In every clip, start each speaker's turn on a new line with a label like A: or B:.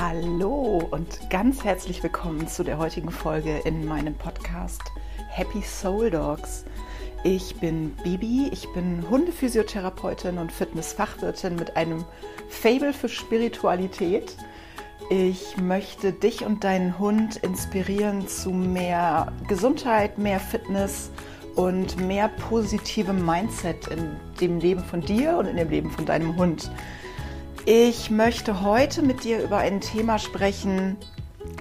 A: Hallo und ganz herzlich willkommen zu der heutigen Folge in meinem Podcast Happy Soul Dogs. Ich bin Bibi, ich bin Hundephysiotherapeutin und Fitnessfachwirtin mit einem Fable für Spiritualität. Ich möchte dich und deinen Hund inspirieren zu mehr Gesundheit, mehr Fitness und mehr positivem Mindset in dem Leben von dir und in dem Leben von deinem Hund. Ich möchte heute mit dir über ein Thema sprechen,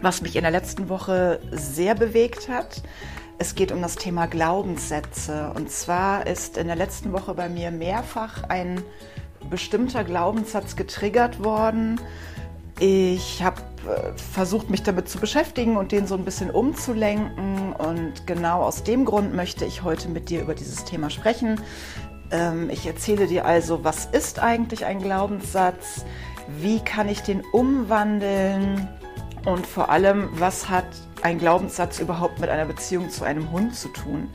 A: was mich in der letzten Woche sehr bewegt hat. Es geht um das Thema Glaubenssätze. Und zwar ist in der letzten Woche bei mir mehrfach ein bestimmter Glaubenssatz getriggert worden. Ich habe äh, versucht, mich damit zu beschäftigen und den so ein bisschen umzulenken. Und genau aus dem Grund möchte ich heute mit dir über dieses Thema sprechen. Ähm, ich erzähle dir also, was ist eigentlich ein Glaubenssatz, wie kann ich den umwandeln und vor allem, was hat ein Glaubenssatz überhaupt mit einer Beziehung zu einem Hund zu tun?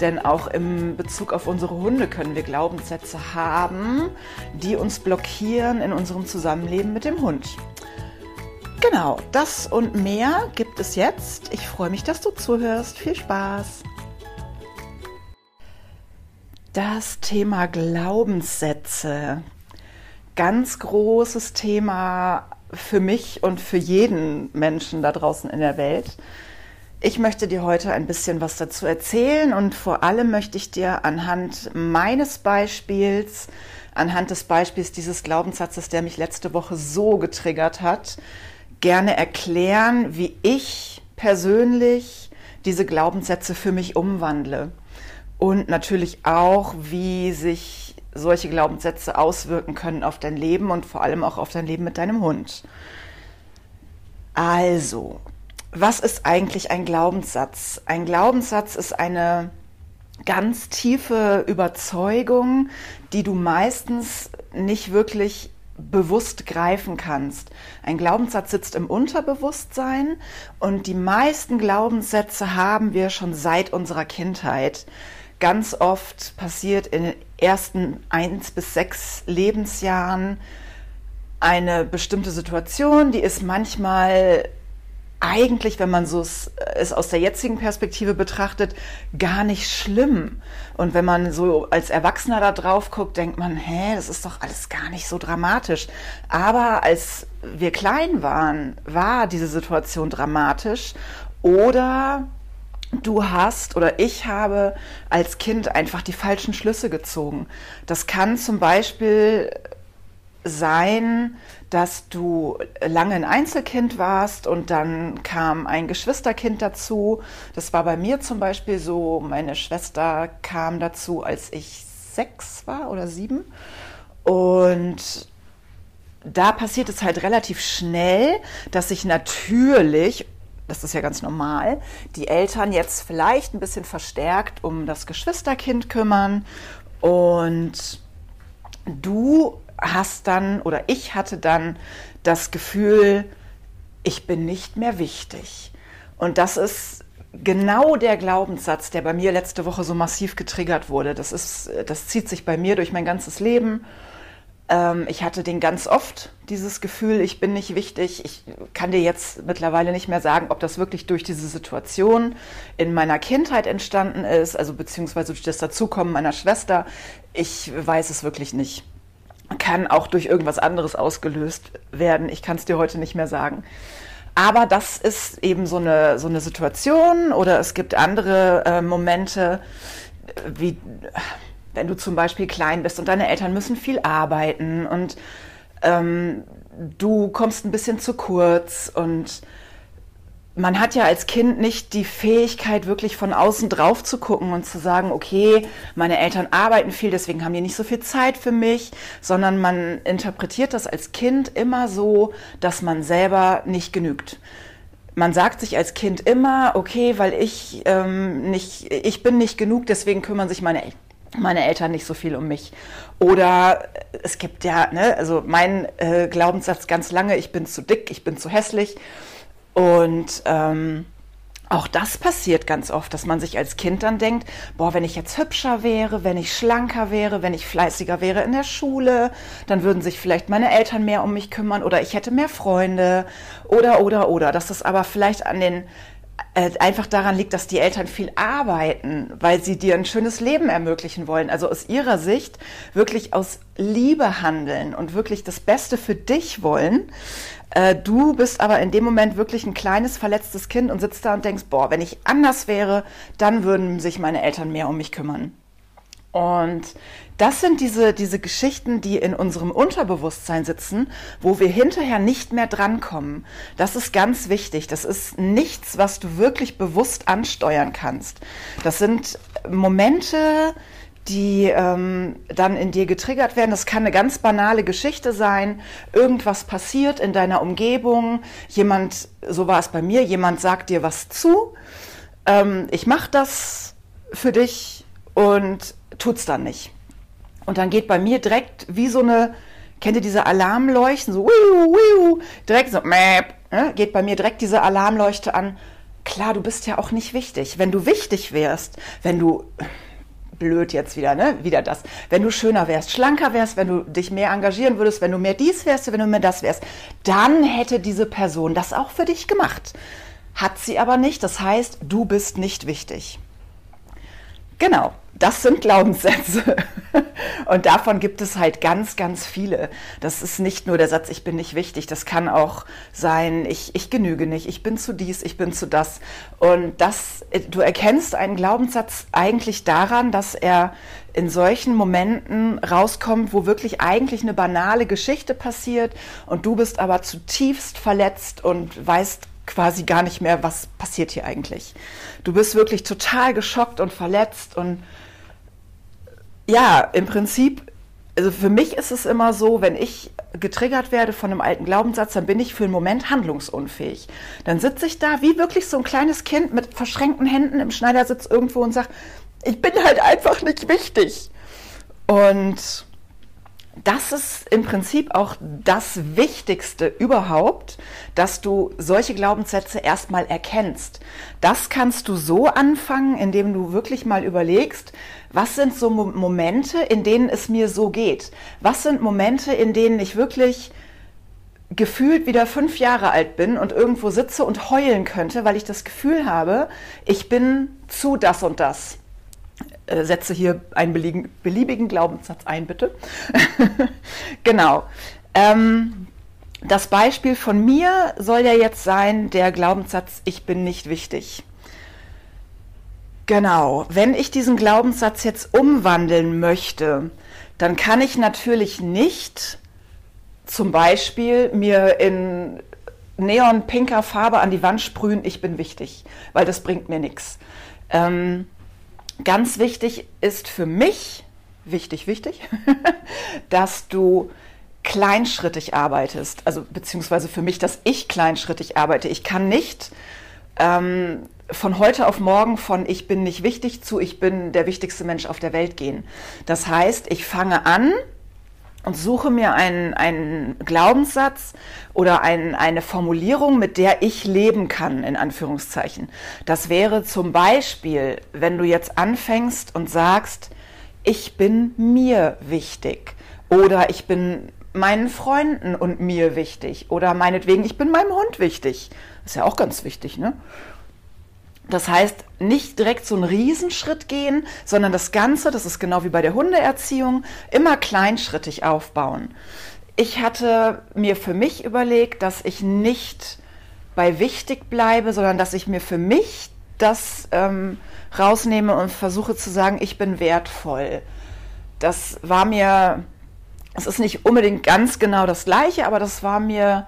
A: Denn auch im Bezug auf unsere Hunde können wir Glaubenssätze haben, die uns blockieren in unserem Zusammenleben mit dem Hund. Genau, das und mehr gibt es jetzt. Ich freue mich, dass du zuhörst. Viel Spaß! Das Thema Glaubenssätze. Ganz großes Thema für mich und für jeden Menschen da draußen in der Welt. Ich möchte dir heute ein bisschen was dazu erzählen und vor allem möchte ich dir anhand meines Beispiels, anhand des Beispiels dieses Glaubenssatzes, der mich letzte Woche so getriggert hat, gerne erklären, wie ich persönlich diese Glaubenssätze für mich umwandle und natürlich auch, wie sich solche Glaubenssätze auswirken können auf dein Leben und vor allem auch auf dein Leben mit deinem Hund. Also, was ist eigentlich ein Glaubenssatz? Ein Glaubenssatz ist eine ganz tiefe Überzeugung, die du meistens nicht wirklich bewusst greifen kannst. Ein Glaubenssatz sitzt im Unterbewusstsein und die meisten Glaubenssätze haben wir schon seit unserer Kindheit ganz oft passiert in den ersten eins bis sechs Lebensjahren eine bestimmte Situation, die ist manchmal eigentlich, wenn man so es aus der jetzigen Perspektive betrachtet, gar nicht schlimm. Und wenn man so als Erwachsener da drauf guckt, denkt man, hä, das ist doch alles gar nicht so dramatisch. Aber als wir klein waren, war diese Situation dramatisch. Oder du hast oder ich habe als Kind einfach die falschen Schlüsse gezogen. Das kann zum Beispiel sein, dass du lange ein Einzelkind warst und dann kam ein Geschwisterkind dazu. Das war bei mir zum Beispiel so. Meine Schwester kam dazu, als ich sechs war oder sieben. Und da passiert es halt relativ schnell, dass ich natürlich das ist ja ganz normal, die Eltern jetzt vielleicht ein bisschen verstärkt um das Geschwisterkind kümmern und du hast dann oder ich hatte dann das Gefühl, ich bin nicht mehr wichtig. Und das ist genau der Glaubenssatz, der bei mir letzte Woche so massiv getriggert wurde. Das ist, das zieht sich bei mir durch mein ganzes Leben ähm, ich hatte den ganz oft, dieses Gefühl, ich bin nicht wichtig. Ich kann dir jetzt mittlerweile nicht mehr sagen, ob das wirklich durch diese Situation in meiner Kindheit entstanden ist, also beziehungsweise durch das Dazukommen meiner Schwester. Ich weiß es wirklich nicht. Kann auch durch irgendwas anderes ausgelöst werden. Ich kann es dir heute nicht mehr sagen. Aber das ist eben so eine, so eine Situation oder es gibt andere äh, Momente, wie wenn du zum Beispiel klein bist und deine Eltern müssen viel arbeiten und ähm, du kommst ein bisschen zu kurz und man hat ja als Kind nicht die Fähigkeit, wirklich von außen drauf zu gucken und zu sagen, okay, meine Eltern arbeiten viel, deswegen haben die nicht so viel Zeit für mich, sondern man interpretiert das als Kind immer so, dass man selber nicht genügt. Man sagt sich als Kind immer, okay, weil ich ähm, nicht, ich bin nicht genug, deswegen kümmern sich meine Eltern meine Eltern nicht so viel um mich. Oder es gibt ja, ne, also mein äh, Glaubenssatz ganz lange, ich bin zu dick, ich bin zu hässlich. Und ähm, auch das passiert ganz oft, dass man sich als Kind dann denkt, boah, wenn ich jetzt hübscher wäre, wenn ich schlanker wäre, wenn ich fleißiger wäre in der Schule, dann würden sich vielleicht meine Eltern mehr um mich kümmern oder ich hätte mehr Freunde oder, oder, oder. Dass das aber vielleicht an den äh, einfach daran liegt, dass die Eltern viel arbeiten, weil sie dir ein schönes Leben ermöglichen wollen. Also aus ihrer Sicht wirklich aus Liebe handeln und wirklich das Beste für dich wollen. Äh, du bist aber in dem Moment wirklich ein kleines, verletztes Kind und sitzt da und denkst, boah, wenn ich anders wäre, dann würden sich meine Eltern mehr um mich kümmern. Und das sind diese, diese Geschichten, die in unserem Unterbewusstsein sitzen, wo wir hinterher nicht mehr drankommen. Das ist ganz wichtig. Das ist nichts, was du wirklich bewusst ansteuern kannst. Das sind Momente, die ähm, dann in dir getriggert werden. Das kann eine ganz banale Geschichte sein. Irgendwas passiert in deiner Umgebung. Jemand, so war es bei mir, jemand sagt dir was zu. Ähm, ich mache das für dich und tut's dann nicht. Und dann geht bei mir direkt wie so eine, kennt ihr diese Alarmleuchten, so wiu, wiu, direkt so, mäp, ne? geht bei mir direkt diese Alarmleuchte an. Klar, du bist ja auch nicht wichtig. Wenn du wichtig wärst, wenn du blöd jetzt wieder, ne? Wieder das. Wenn du schöner wärst, schlanker wärst, wenn du dich mehr engagieren würdest, wenn du mehr dies wärst, wenn du mehr das wärst, dann hätte diese Person das auch für dich gemacht. Hat sie aber nicht. Das heißt, du bist nicht wichtig. Genau, das sind Glaubenssätze. Und davon gibt es halt ganz, ganz viele. Das ist nicht nur der Satz, ich bin nicht wichtig. Das kann auch sein, ich, ich genüge nicht, ich bin zu dies, ich bin zu das. Und das, du erkennst einen Glaubenssatz eigentlich daran, dass er in solchen Momenten rauskommt, wo wirklich eigentlich eine banale Geschichte passiert und du bist aber zutiefst verletzt und weißt quasi gar nicht mehr, was passiert hier eigentlich. Du bist wirklich total geschockt und verletzt und ja, im Prinzip, also für mich ist es immer so, wenn ich getriggert werde von einem alten Glaubenssatz, dann bin ich für einen Moment handlungsunfähig. Dann sitze ich da wie wirklich so ein kleines Kind mit verschränkten Händen im Schneidersitz irgendwo und sage, ich bin halt einfach nicht wichtig. Und das ist im Prinzip auch das Wichtigste überhaupt, dass du solche Glaubenssätze erstmal erkennst. Das kannst du so anfangen, indem du wirklich mal überlegst, was sind so Momente, in denen es mir so geht? Was sind Momente, in denen ich wirklich gefühlt wieder fünf Jahre alt bin und irgendwo sitze und heulen könnte, weil ich das Gefühl habe, ich bin zu das und das. Äh, setze hier einen beliebigen, beliebigen Glaubenssatz ein, bitte. genau. Ähm, das Beispiel von mir soll ja jetzt sein, der Glaubenssatz, ich bin nicht wichtig. Genau, wenn ich diesen Glaubenssatz jetzt umwandeln möchte, dann kann ich natürlich nicht zum Beispiel mir in neonpinker Farbe an die Wand sprühen, ich bin wichtig, weil das bringt mir nichts. Ähm, ganz wichtig ist für mich, wichtig, wichtig, dass du kleinschrittig arbeitest, also beziehungsweise für mich, dass ich kleinschrittig arbeite. Ich kann nicht ähm, von heute auf morgen von ich bin nicht wichtig zu ich bin der wichtigste Mensch auf der Welt gehen. Das heißt, ich fange an und suche mir einen, einen Glaubenssatz oder ein, eine Formulierung, mit der ich leben kann, in Anführungszeichen. Das wäre zum Beispiel, wenn du jetzt anfängst und sagst, ich bin mir wichtig oder ich bin meinen Freunden und mir wichtig oder meinetwegen, ich bin meinem Hund wichtig. Ist ja auch ganz wichtig, ne? Das heißt, nicht direkt so einen Riesenschritt gehen, sondern das Ganze, das ist genau wie bei der Hundeerziehung, immer kleinschrittig aufbauen. Ich hatte mir für mich überlegt, dass ich nicht bei wichtig bleibe, sondern dass ich mir für mich das ähm, rausnehme und versuche zu sagen, ich bin wertvoll. Das war mir, es ist nicht unbedingt ganz genau das gleiche, aber das war mir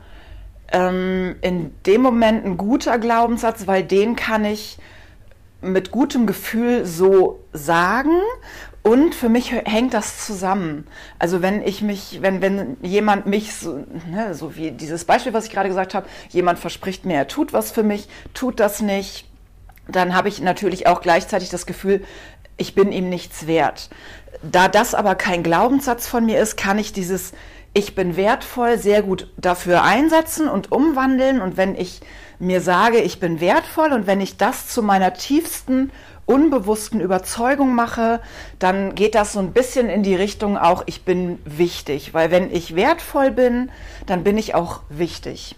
A: ähm, in dem Moment ein guter Glaubenssatz, weil den kann ich mit gutem Gefühl so sagen und für mich hängt das zusammen. Also wenn ich mich, wenn, wenn jemand mich so, ne, so wie dieses Beispiel, was ich gerade gesagt habe, jemand verspricht mir, er tut was für mich, tut das nicht, dann habe ich natürlich auch gleichzeitig das Gefühl, ich bin ihm nichts wert. Da das aber kein Glaubenssatz von mir ist, kann ich dieses ich bin wertvoll sehr gut dafür einsetzen und umwandeln. Und wenn ich mir sage, ich bin wertvoll und wenn ich das zu meiner tiefsten unbewussten Überzeugung mache, dann geht das so ein bisschen in die Richtung auch, ich bin wichtig. Weil wenn ich wertvoll bin, dann bin ich auch wichtig.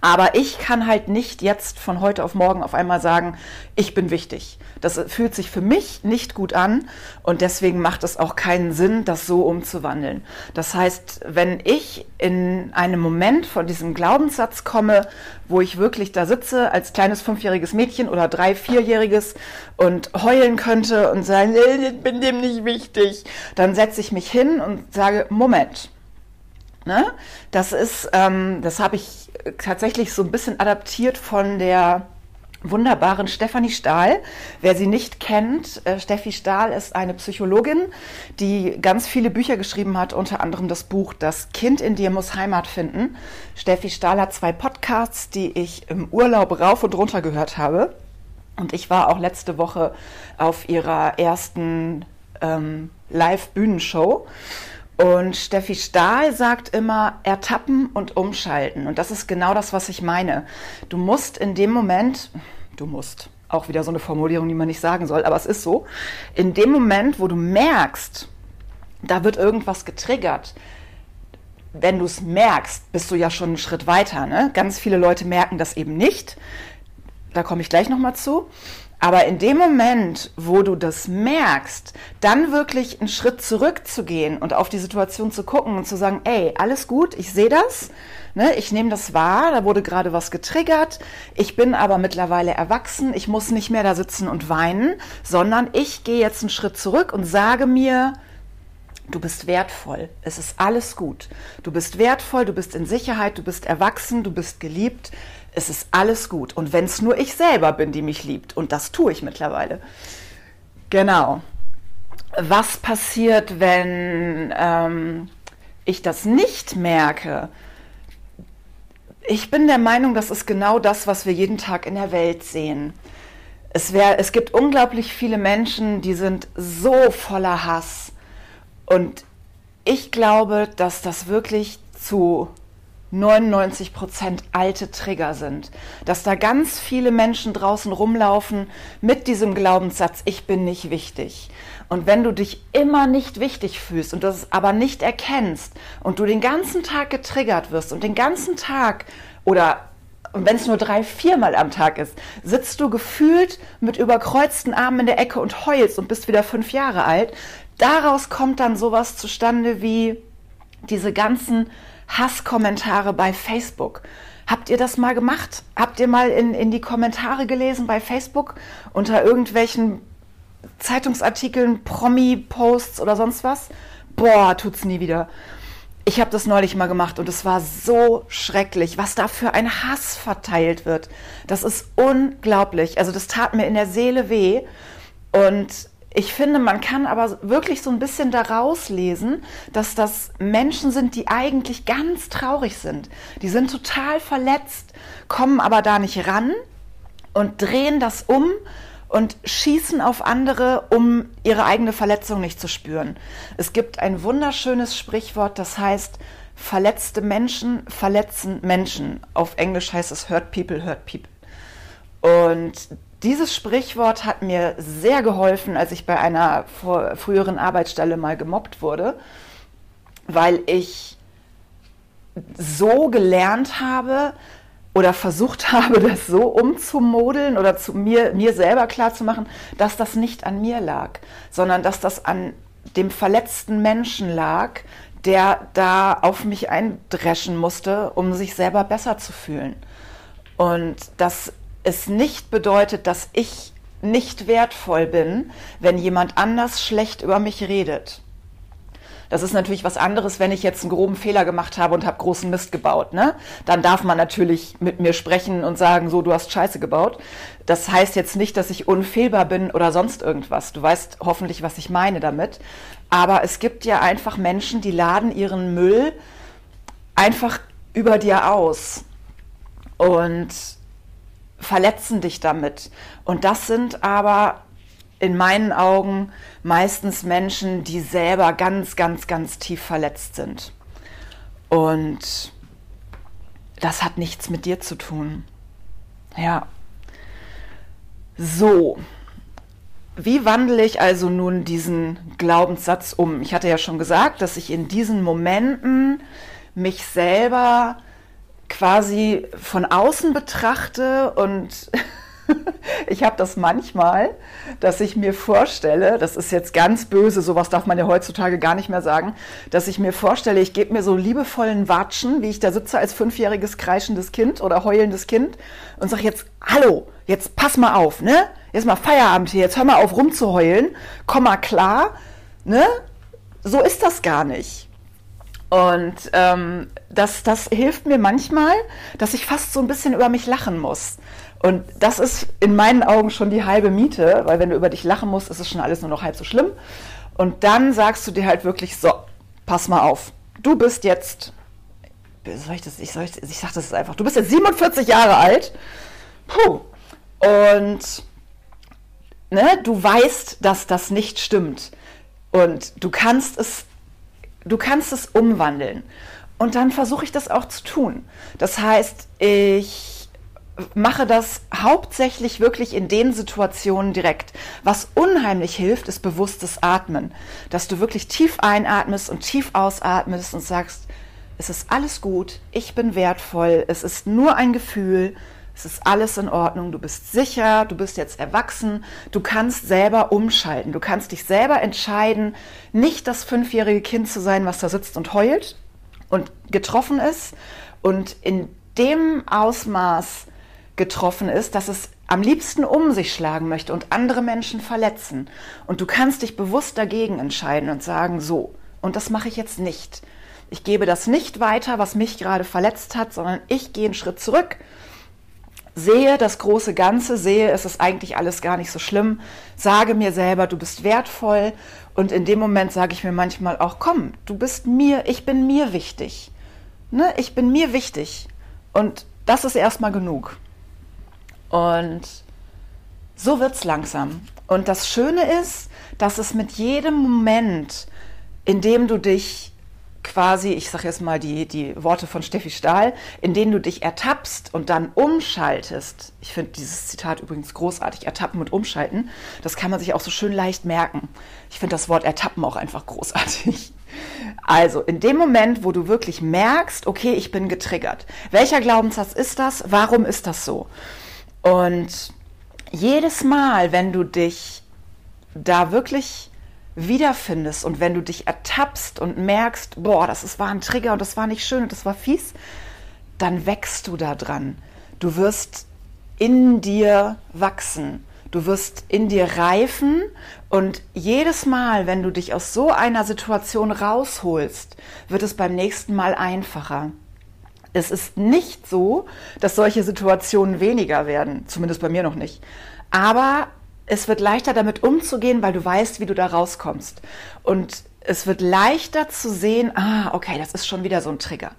A: Aber ich kann halt nicht jetzt von heute auf morgen auf einmal sagen, ich bin wichtig. Das fühlt sich für mich nicht gut an und deswegen macht es auch keinen Sinn, das so umzuwandeln. Das heißt, wenn ich in einem Moment von diesem Glaubenssatz komme, wo ich wirklich da sitze als kleines fünfjähriges Mädchen oder drei, vierjähriges und heulen könnte und sagen, ich bin dem nicht wichtig, dann setze ich mich hin und sage, Moment, Ne? Das ist, ähm, das habe ich tatsächlich so ein bisschen adaptiert von der wunderbaren Stefanie Stahl. Wer sie nicht kennt, äh, Steffi Stahl ist eine Psychologin, die ganz viele Bücher geschrieben hat, unter anderem das Buch Das Kind in dir muss Heimat finden. Steffi Stahl hat zwei Podcasts, die ich im Urlaub rauf und runter gehört habe. Und ich war auch letzte Woche auf ihrer ersten ähm, Live-Bühnenshow. Und Steffi Stahl sagt immer, ertappen und umschalten. Und das ist genau das, was ich meine. Du musst in dem Moment, du musst, auch wieder so eine Formulierung, die man nicht sagen soll, aber es ist so, in dem Moment, wo du merkst, da wird irgendwas getriggert, wenn du es merkst, bist du ja schon einen Schritt weiter. Ne? Ganz viele Leute merken das eben nicht. Da komme ich gleich nochmal zu. Aber in dem Moment, wo du das merkst, dann wirklich einen Schritt zurückzugehen und auf die Situation zu gucken und zu sagen, ey, alles gut, ich sehe das, ne, ich nehme das wahr, da wurde gerade was getriggert, ich bin aber mittlerweile erwachsen, ich muss nicht mehr da sitzen und weinen, sondern ich gehe jetzt einen Schritt zurück und sage mir, Du bist wertvoll. Es ist alles gut. Du bist wertvoll, du bist in Sicherheit, du bist erwachsen, du bist geliebt es ist alles gut. Und wenn es nur ich selber bin, die mich liebt, und das tue ich mittlerweile. Genau. Was passiert, wenn ähm, ich das nicht merke? Ich bin der Meinung, das ist genau das, was wir jeden Tag in der Welt sehen. Es, wär, es gibt unglaublich viele Menschen, die sind so voller Hass. Und ich glaube, dass das wirklich zu 99 Prozent alte Trigger sind. Dass da ganz viele Menschen draußen rumlaufen mit diesem Glaubenssatz, ich bin nicht wichtig. Und wenn du dich immer nicht wichtig fühlst und das aber nicht erkennst und du den ganzen Tag getriggert wirst und den ganzen Tag oder wenn es nur drei, viermal am Tag ist, sitzt du gefühlt mit überkreuzten Armen in der Ecke und heulst und bist wieder fünf Jahre alt. Daraus kommt dann sowas zustande wie diese ganzen Hasskommentare bei Facebook. Habt ihr das mal gemacht? Habt ihr mal in, in die Kommentare gelesen bei Facebook unter irgendwelchen Zeitungsartikeln, Promi-Posts oder sonst was? Boah, tut's nie wieder. Ich habe das neulich mal gemacht und es war so schrecklich, was da für ein Hass verteilt wird. Das ist unglaublich. Also das tat mir in der Seele weh und ich finde, man kann aber wirklich so ein bisschen daraus lesen, dass das Menschen sind, die eigentlich ganz traurig sind. Die sind total verletzt, kommen aber da nicht ran und drehen das um und schießen auf andere, um ihre eigene Verletzung nicht zu spüren. Es gibt ein wunderschönes Sprichwort, das heißt, verletzte Menschen verletzen Menschen. Auf Englisch heißt es hurt people, hurt people. Und dieses Sprichwort hat mir sehr geholfen, als ich bei einer früheren Arbeitsstelle mal gemobbt wurde, weil ich so gelernt habe oder versucht habe, das so umzumodeln oder zu mir, mir selber klarzumachen, dass das nicht an mir lag, sondern dass das an dem verletzten Menschen lag, der da auf mich eindreschen musste, um sich selber besser zu fühlen. Und das es nicht bedeutet, dass ich nicht wertvoll bin, wenn jemand anders schlecht über mich redet. Das ist natürlich was anderes, wenn ich jetzt einen groben Fehler gemacht habe und habe großen Mist gebaut. Ne? Dann darf man natürlich mit mir sprechen und sagen, so, du hast Scheiße gebaut. Das heißt jetzt nicht, dass ich unfehlbar bin oder sonst irgendwas. Du weißt hoffentlich, was ich meine damit. Aber es gibt ja einfach Menschen, die laden ihren Müll einfach über dir aus. Und verletzen dich damit. Und das sind aber in meinen Augen meistens Menschen, die selber ganz, ganz, ganz tief verletzt sind. Und das hat nichts mit dir zu tun. Ja. So. Wie wandle ich also nun diesen Glaubenssatz um? Ich hatte ja schon gesagt, dass ich in diesen Momenten mich selber quasi von außen betrachte und ich habe das manchmal, dass ich mir vorstelle, das ist jetzt ganz böse, sowas darf man ja heutzutage gar nicht mehr sagen, dass ich mir vorstelle, ich gebe mir so liebevollen Watschen, wie ich da sitze als fünfjähriges kreischendes Kind oder heulendes Kind und sage jetzt, hallo, jetzt pass mal auf, ne? Jetzt mal Feierabend hier, jetzt hör mal auf rumzuheulen, komm mal klar, ne? So ist das gar nicht. Und ähm, das, das hilft mir manchmal, dass ich fast so ein bisschen über mich lachen muss. Und das ist in meinen Augen schon die halbe Miete, weil wenn du über dich lachen musst, ist es schon alles nur noch halb so schlimm. Und dann sagst du dir halt wirklich, so, pass mal auf, du bist jetzt, soll ich das, ich, soll ich, ich sag das einfach, du bist jetzt 47 Jahre alt, puh, und ne, du weißt, dass das nicht stimmt. Und du kannst es, du kannst es umwandeln. Und dann versuche ich das auch zu tun. Das heißt, ich mache das hauptsächlich wirklich in den Situationen direkt. Was unheimlich hilft, ist bewusstes Atmen. Dass du wirklich tief einatmest und tief ausatmest und sagst, es ist alles gut, ich bin wertvoll, es ist nur ein Gefühl, es ist alles in Ordnung, du bist sicher, du bist jetzt erwachsen, du kannst selber umschalten, du kannst dich selber entscheiden, nicht das fünfjährige Kind zu sein, was da sitzt und heult und getroffen ist. Und in dem Ausmaß getroffen ist, dass es am liebsten um sich schlagen möchte und andere Menschen verletzen. Und du kannst dich bewusst dagegen entscheiden und sagen, so, und das mache ich jetzt nicht. Ich gebe das nicht weiter, was mich gerade verletzt hat, sondern ich gehe einen Schritt zurück, sehe das große Ganze, sehe, es ist eigentlich alles gar nicht so schlimm, sage mir selber, du bist wertvoll und in dem Moment sage ich mir manchmal auch, komm, du bist mir, ich bin mir wichtig. Ne? Ich bin mir wichtig. Und das ist erstmal genug. Und so wird es langsam. Und das Schöne ist, dass es mit jedem Moment, in dem du dich quasi, ich sage jetzt mal die, die Worte von Steffi Stahl, in denen du dich ertappst und dann umschaltest. Ich finde dieses Zitat übrigens großartig, ertappen und umschalten. Das kann man sich auch so schön leicht merken. Ich finde das Wort ertappen auch einfach großartig. Also, in dem Moment, wo du wirklich merkst, okay, ich bin getriggert. Welcher Glaubenssatz ist das? Warum ist das so? Und jedes Mal, wenn du dich da wirklich wiederfindest und wenn du dich ertappst und merkst, boah, das ist, war ein Trigger und das war nicht schön und das war fies, dann wächst du da dran. Du wirst in dir wachsen. Du wirst in dir reifen und jedes Mal, wenn du dich aus so einer Situation rausholst, wird es beim nächsten Mal einfacher. Es ist nicht so, dass solche Situationen weniger werden, zumindest bei mir noch nicht. Aber es wird leichter damit umzugehen, weil du weißt, wie du da rauskommst. Und es wird leichter zu sehen, ah, okay, das ist schon wieder so ein Trigger.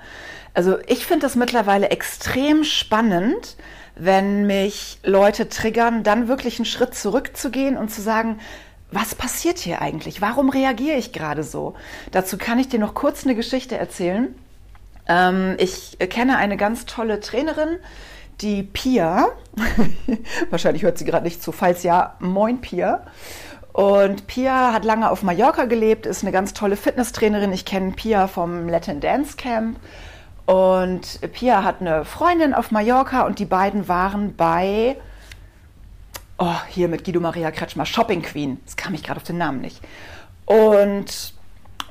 A: Also ich finde das mittlerweile extrem spannend, wenn mich Leute triggern, dann wirklich einen Schritt zurückzugehen und zu sagen, was passiert hier eigentlich? Warum reagiere ich gerade so? Dazu kann ich dir noch kurz eine Geschichte erzählen. Ähm, ich kenne eine ganz tolle Trainerin, die Pia. Wahrscheinlich hört sie gerade nicht zu. Falls ja, moin Pia. Und Pia hat lange auf Mallorca gelebt, ist eine ganz tolle Fitnesstrainerin. Ich kenne Pia vom Latin Dance Camp. Und Pia hat eine Freundin auf Mallorca und die beiden waren bei, oh, hier mit Guido Maria Kretschmer, Shopping Queen. Das kam ich gerade auf den Namen nicht. Und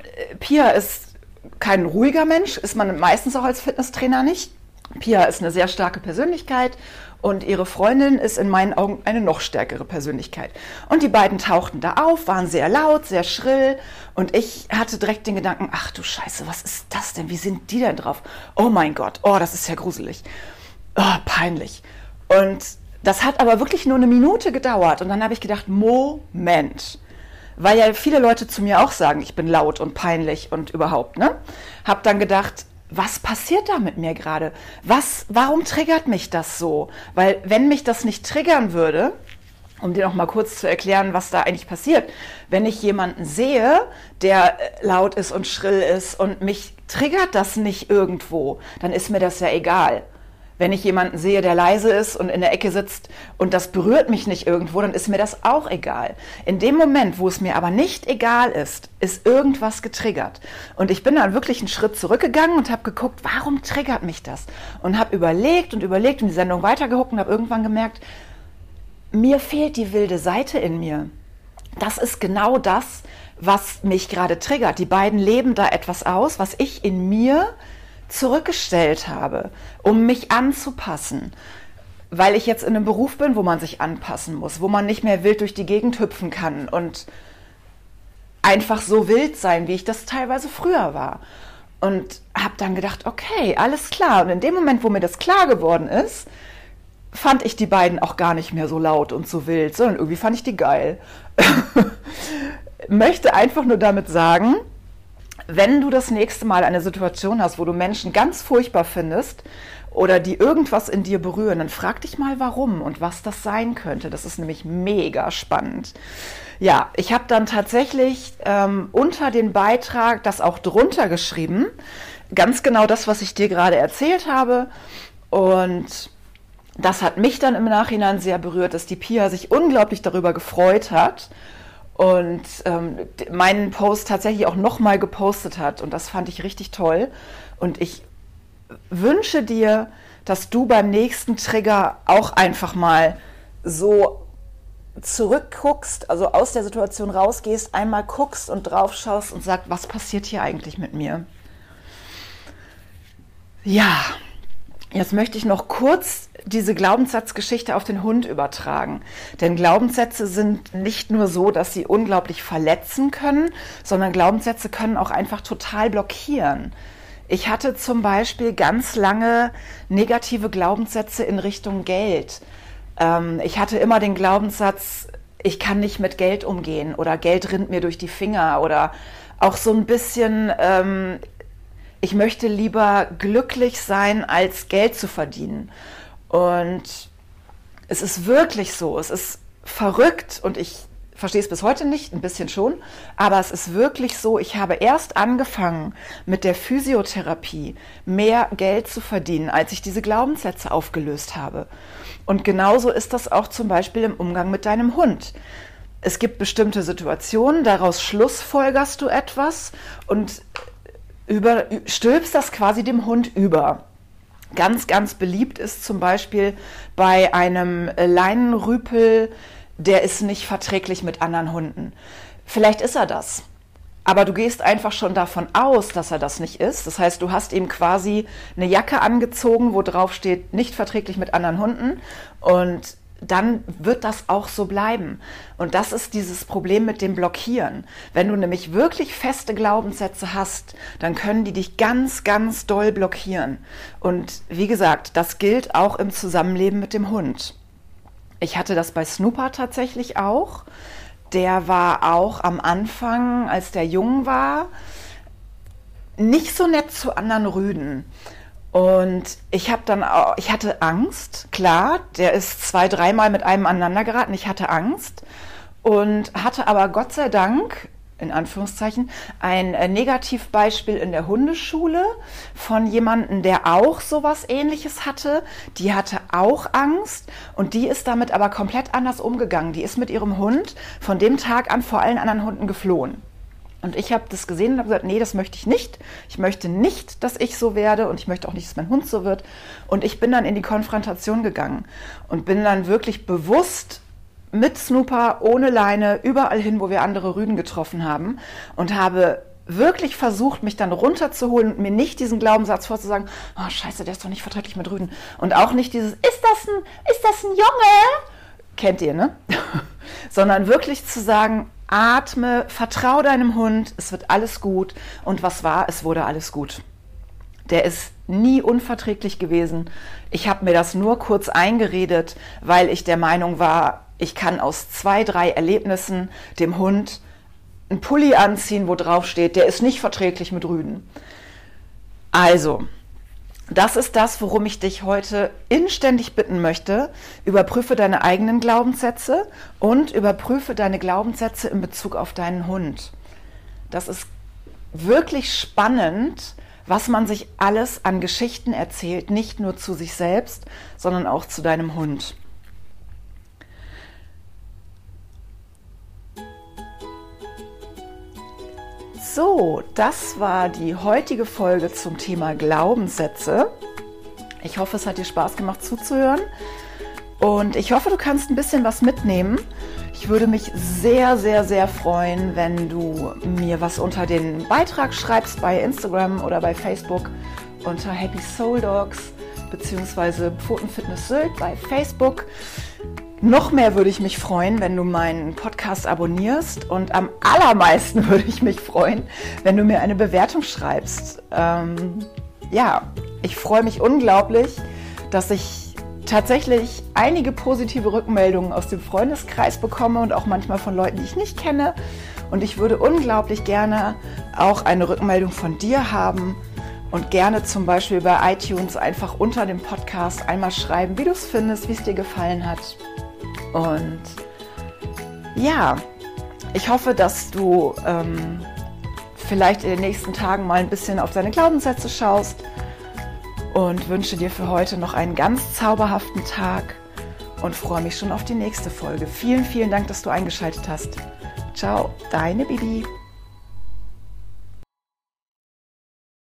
A: äh, Pia ist kein ruhiger Mensch, ist man meistens auch als Fitnesstrainer nicht. Pia ist eine sehr starke Persönlichkeit und ihre Freundin ist in meinen Augen eine noch stärkere Persönlichkeit. Und die beiden tauchten da auf, waren sehr laut, sehr schrill und ich hatte direkt den Gedanken, ach du Scheiße, was ist das denn? Wie sind die denn drauf? Oh mein Gott, oh, das ist ja gruselig. Oh, peinlich. Und das hat aber wirklich nur eine Minute gedauert und dann habe ich gedacht, Moment weil ja viele Leute zu mir auch sagen, ich bin laut und peinlich und überhaupt, ne? Hab dann gedacht, was passiert da mit mir gerade? Was, warum triggert mich das so? Weil wenn mich das nicht triggern würde, um dir noch mal kurz zu erklären, was da eigentlich passiert, wenn ich jemanden sehe, der äh, laut ist und schrill ist und mich triggert das nicht irgendwo, dann ist mir das ja egal. Wenn ich jemanden sehe, der leise ist und in der Ecke sitzt und das berührt mich nicht irgendwo, dann ist mir das auch egal. In dem Moment, wo es mir aber nicht egal ist, ist irgendwas getriggert. Und ich bin dann wirklich einen Schritt zurückgegangen und habe geguckt, warum triggert mich das? Und habe überlegt und überlegt und die Sendung weitergeguckt und habe irgendwann gemerkt, mir fehlt die wilde Seite in mir. Das ist genau das, was mich gerade triggert. Die beiden leben da etwas aus, was ich in mir zurückgestellt habe, um mich anzupassen. Weil ich jetzt in einem Beruf bin, wo man sich anpassen muss, wo man nicht mehr wild durch die Gegend hüpfen kann und einfach so wild sein, wie ich das teilweise früher war. Und habe dann gedacht, okay, alles klar. Und in dem Moment, wo mir das klar geworden ist, fand ich die beiden auch gar nicht mehr so laut und so wild, sondern irgendwie fand ich die geil. Möchte einfach nur damit sagen, wenn du das nächste Mal eine Situation hast, wo du Menschen ganz furchtbar findest oder die irgendwas in dir berühren, dann frag dich mal warum und was das sein könnte. Das ist nämlich mega spannend. Ja, ich habe dann tatsächlich ähm, unter den Beitrag das auch drunter geschrieben. Ganz genau das, was ich dir gerade erzählt habe. Und das hat mich dann im Nachhinein sehr berührt, dass die Pia sich unglaublich darüber gefreut hat und ähm, meinen Post tatsächlich auch nochmal gepostet hat. Und das fand ich richtig toll. Und ich wünsche dir, dass du beim nächsten Trigger auch einfach mal so zurückguckst, also aus der Situation rausgehst, einmal guckst und drauf schaust und sagst, was passiert hier eigentlich mit mir? Ja, jetzt möchte ich noch kurz diese Glaubenssatzgeschichte auf den Hund übertragen. Denn Glaubenssätze sind nicht nur so, dass sie unglaublich verletzen können, sondern Glaubenssätze können auch einfach total blockieren. Ich hatte zum Beispiel ganz lange negative Glaubenssätze in Richtung Geld. Ähm, ich hatte immer den Glaubenssatz, ich kann nicht mit Geld umgehen oder Geld rinnt mir durch die Finger oder auch so ein bisschen, ähm, ich möchte lieber glücklich sein, als Geld zu verdienen. Und es ist wirklich so, es ist verrückt und ich verstehe es bis heute nicht, ein bisschen schon, aber es ist wirklich so, ich habe erst angefangen mit der Physiotherapie mehr Geld zu verdienen, als ich diese Glaubenssätze aufgelöst habe. Und genauso ist das auch zum Beispiel im Umgang mit deinem Hund. Es gibt bestimmte Situationen, daraus schlussfolgerst du etwas und über, stülpst das quasi dem Hund über. Ganz, ganz beliebt ist zum Beispiel bei einem Leinenrüpel, der ist nicht verträglich mit anderen Hunden. Vielleicht ist er das. Aber du gehst einfach schon davon aus, dass er das nicht ist. Das heißt, du hast ihm quasi eine Jacke angezogen, wo drauf steht, nicht verträglich mit anderen Hunden. Und dann wird das auch so bleiben. Und das ist dieses Problem mit dem Blockieren. Wenn du nämlich wirklich feste Glaubenssätze hast, dann können die dich ganz, ganz doll blockieren. Und wie gesagt, das gilt auch im Zusammenleben mit dem Hund. Ich hatte das bei Snooper tatsächlich auch. Der war auch am Anfang, als der jung war, nicht so nett zu anderen Rüden. Und ich habe dann auch, ich hatte Angst, klar, der ist zwei, dreimal mit einem aneinander geraten, ich hatte Angst und hatte aber Gott sei Dank, in Anführungszeichen, ein äh, Negativbeispiel in der Hundeschule von jemandem, der auch sowas ähnliches hatte. Die hatte auch Angst und die ist damit aber komplett anders umgegangen. Die ist mit ihrem Hund von dem Tag an vor allen anderen Hunden geflohen. Und ich habe das gesehen und habe gesagt, nee, das möchte ich nicht. Ich möchte nicht, dass ich so werde und ich möchte auch nicht, dass mein Hund so wird. Und ich bin dann in die Konfrontation gegangen und bin dann wirklich bewusst mit Snooper, ohne Leine, überall hin, wo wir andere Rüden getroffen haben und habe wirklich versucht, mich dann runterzuholen und mir nicht diesen Glaubenssatz vorzusagen, oh scheiße, der ist doch nicht verträglich mit Rüden. Und auch nicht dieses, ist das ein, ist das ein Junge? Kennt ihr, ne? Sondern wirklich zu sagen, atme, vertrau deinem Hund, es wird alles gut. Und was war? Es wurde alles gut. Der ist nie unverträglich gewesen. Ich habe mir das nur kurz eingeredet, weil ich der Meinung war, ich kann aus zwei, drei Erlebnissen dem Hund einen Pulli anziehen, wo drauf steht, der ist nicht verträglich mit Rüden. Also, das ist das, worum ich dich heute inständig bitten möchte. Überprüfe deine eigenen Glaubenssätze und überprüfe deine Glaubenssätze in Bezug auf deinen Hund. Das ist wirklich spannend, was man sich alles an Geschichten erzählt, nicht nur zu sich selbst, sondern auch zu deinem Hund. So, das war die heutige Folge zum Thema Glaubenssätze. Ich hoffe, es hat dir Spaß gemacht zuzuhören und ich hoffe, du kannst ein bisschen was mitnehmen. Ich würde mich sehr, sehr, sehr freuen, wenn du mir was unter den Beitrag schreibst bei Instagram oder bei Facebook unter Happy Soul Dogs bzw. Pfotenfitness Sylt bei Facebook. Noch mehr würde ich mich freuen, wenn du meinen Podcast abonnierst und am allermeisten würde ich mich freuen, wenn du mir eine Bewertung schreibst. Ähm, ja, ich freue mich unglaublich, dass ich tatsächlich einige positive Rückmeldungen aus dem Freundeskreis bekomme und auch manchmal von Leuten, die ich nicht kenne. Und ich würde unglaublich gerne auch eine Rückmeldung von dir haben und gerne zum Beispiel bei iTunes einfach unter dem Podcast einmal schreiben, wie du es findest, wie es dir gefallen hat. Und ja, ich hoffe, dass du ähm, vielleicht in den nächsten Tagen mal ein bisschen auf deine Glaubenssätze schaust und wünsche dir für heute noch einen ganz zauberhaften Tag und freue mich schon auf die nächste Folge. Vielen, vielen Dank, dass du eingeschaltet hast. Ciao, deine Bibi.